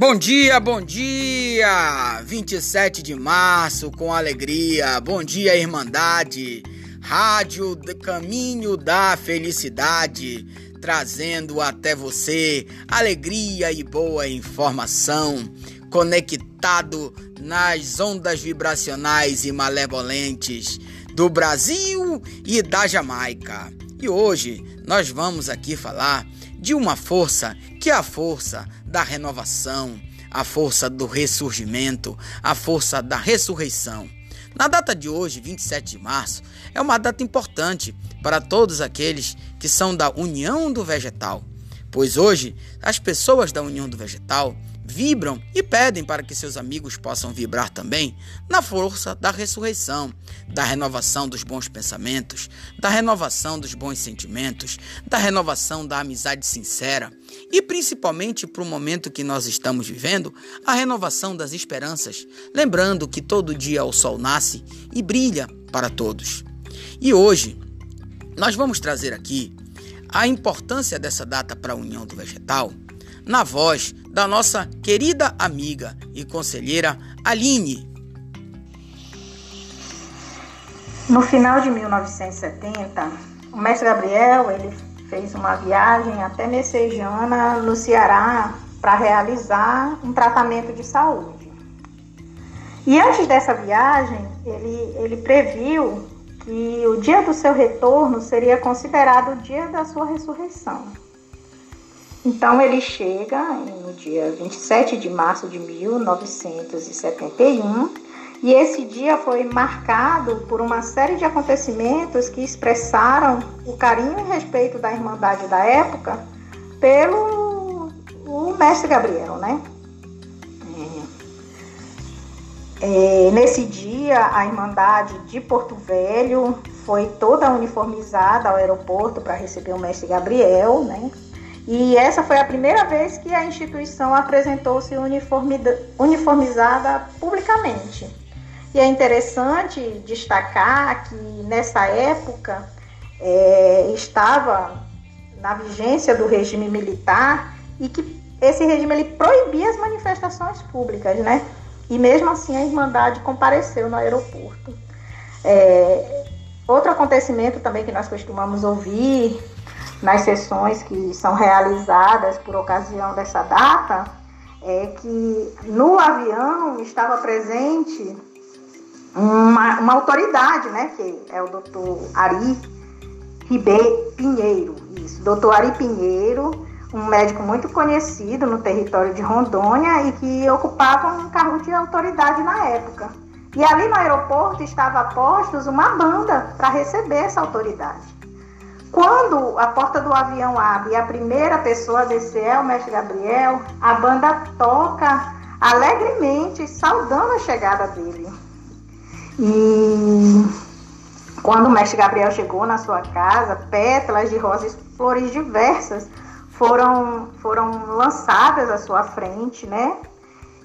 Bom dia, bom dia! 27 de março, com alegria. Bom dia, Irmandade. Rádio Caminho da Felicidade, trazendo até você alegria e boa informação, conectado nas ondas vibracionais e malevolentes do Brasil e da Jamaica. E hoje nós vamos aqui falar de uma força que a força da renovação, a força do ressurgimento, a força da ressurreição. Na data de hoje, 27 de março, é uma data importante para todos aqueles que são da União do Vegetal, pois hoje as pessoas da União do Vegetal vibram e pedem para que seus amigos possam vibrar também na força da ressurreição, da renovação dos bons pensamentos, da renovação dos bons sentimentos, da renovação da amizade sincera e principalmente para o momento que nós estamos vivendo, a renovação das esperanças, lembrando que todo dia o sol nasce e brilha para todos. E hoje nós vamos trazer aqui a importância dessa data para a união do vegetal na voz da nossa querida amiga e conselheira Aline. No final de 1970, o mestre Gabriel ele fez uma viagem até Messejana, no Ceará, para realizar um tratamento de saúde. E antes dessa viagem, ele, ele previu que o dia do seu retorno seria considerado o dia da sua ressurreição. Então ele chega no dia 27 de março de 1971 e esse dia foi marcado por uma série de acontecimentos que expressaram o carinho e respeito da Irmandade da época pelo o mestre Gabriel, né? É, é nesse dia, a Irmandade de Porto Velho foi toda uniformizada ao aeroporto para receber o mestre Gabriel, né? E essa foi a primeira vez que a instituição apresentou-se uniformizada publicamente. E é interessante destacar que nessa época é, estava na vigência do regime militar e que esse regime ele proibia as manifestações públicas, né? E mesmo assim a Irmandade compareceu no aeroporto. É, outro acontecimento também que nós costumamos ouvir nas sessões que são realizadas por ocasião dessa data, é que no avião estava presente uma, uma autoridade, né, que é o doutor Ari Ribeiro Pinheiro, isso, doutor Ari Pinheiro, um médico muito conhecido no território de Rondônia e que ocupava um cargo de autoridade na época. E ali no aeroporto estava postos uma banda para receber essa autoridade. Quando a porta do avião abre e a primeira pessoa a descer é o mestre Gabriel, a banda toca alegremente, saudando a chegada dele. E quando o mestre Gabriel chegou na sua casa, pétalas de rosas flores diversas foram, foram lançadas à sua frente, né?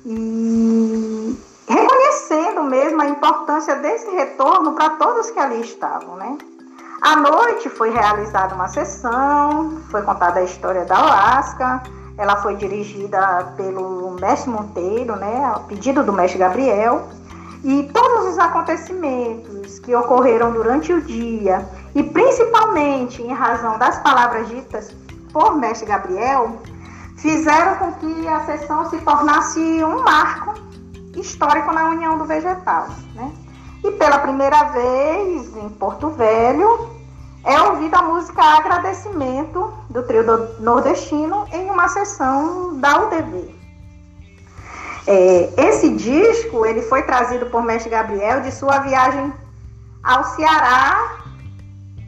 E reconhecendo mesmo a importância desse retorno para todos que ali estavam, né? À noite foi realizada uma sessão, foi contada a história da Alaska. Ela foi dirigida pelo mestre Monteiro, né, a pedido do mestre Gabriel. E todos os acontecimentos que ocorreram durante o dia, e principalmente em razão das palavras ditas por mestre Gabriel, fizeram com que a sessão se tornasse um marco histórico na união do vegetal. Né? E pela primeira vez em Porto Velho é ouvida a música Agradecimento do trio nordestino em uma sessão da UDV. É, esse disco ele foi trazido por Mestre Gabriel de sua viagem ao Ceará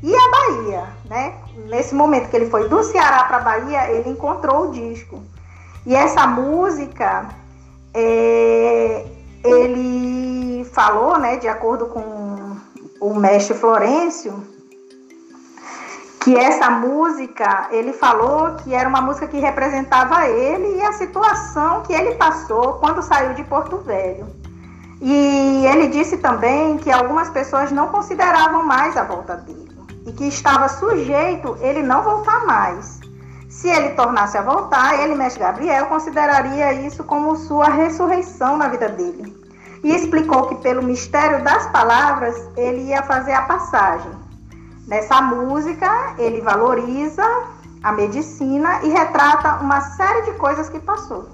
e à Bahia, né? Nesse momento que ele foi do Ceará para a Bahia, ele encontrou o disco. E essa música, é, ele falou, né, de acordo com o mestre Florencio, que essa música, ele falou que era uma música que representava ele e a situação que ele passou quando saiu de Porto Velho. E ele disse também que algumas pessoas não consideravam mais a volta dele e que estava sujeito ele não voltar mais. Se ele tornasse a voltar, ele, mestre Gabriel, consideraria isso como sua ressurreição na vida dele. E explicou que, pelo mistério das palavras, ele ia fazer a passagem. Nessa música, ele valoriza a medicina e retrata uma série de coisas que passou.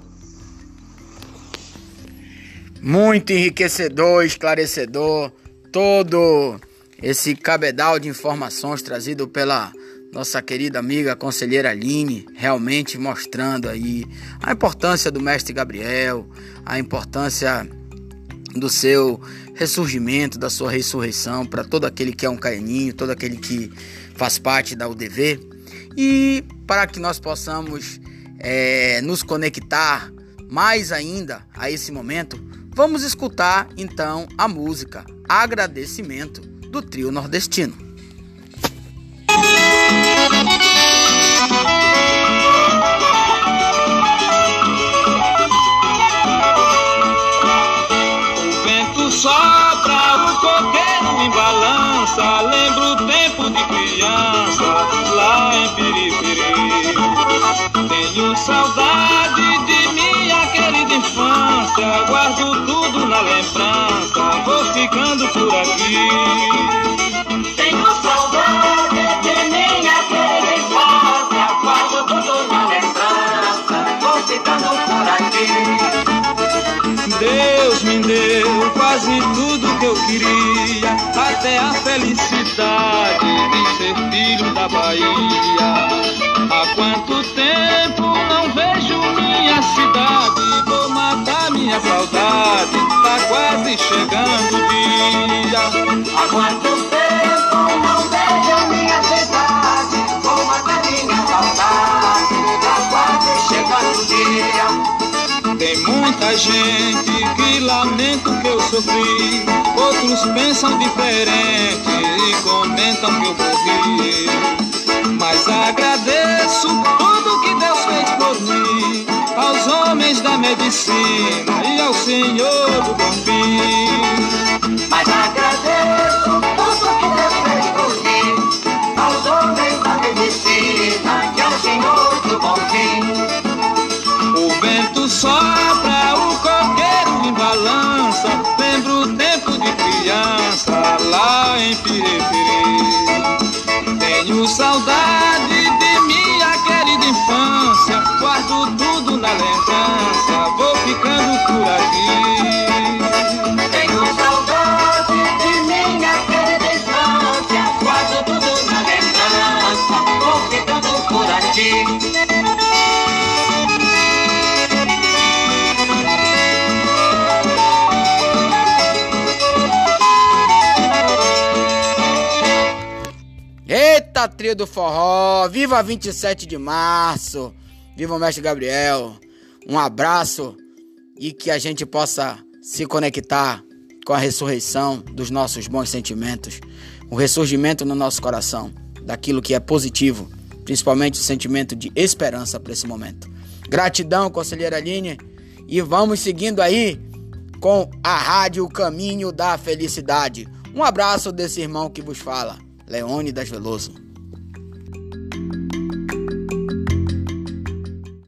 Muito enriquecedor, esclarecedor, todo esse cabedal de informações trazido pela nossa querida amiga conselheira Aline, realmente mostrando aí a importância do mestre Gabriel, a importância do seu ressurgimento, da sua ressurreição para todo aquele que é um caeninho, todo aquele que faz parte da UDV e para que nós possamos é, nos conectar mais ainda a esse momento, vamos escutar então a música Agradecimento do trio nordestino. Infância, guardo tudo na lembrança, vou ficando por aqui. Tenho saudade de minha querida infância, guardo tudo na lembrança, vou ficando por aqui. Deus me deu quase tudo que eu queria, até a felicidade de ser filho da Bahia. Há quanto tempo não vejo minha cidade, minha saudade, tá quase chegando o dia. Há quanto tempo não vejo minha cidade, vou matar minha saudade, tá quase chegando o dia. Tem muita gente que lamenta o que eu sofri, outros pensam diferente e comentam que eu morri. Mas agradeço tudo que Deus fez por mim, aos homens da medicina e ao Senhor do Bom Fim. Mas agradeço tudo que Deus fez por mim, aos homens da medicina e ao Senhor do Bom Fim. O vento sopra, o coqueiro em balança, lembro o tempo de criança lá em Piripiri. Tenho saudade Trio do forró! Viva 27 de março! Viva o mestre Gabriel! Um abraço e que a gente possa se conectar com a ressurreição dos nossos bons sentimentos, o ressurgimento no nosso coração daquilo que é positivo, principalmente o sentimento de esperança para esse momento. Gratidão, conselheira Aline, e vamos seguindo aí com a Rádio Caminho da Felicidade. Um abraço desse irmão que vos fala. Leônidas Veloso.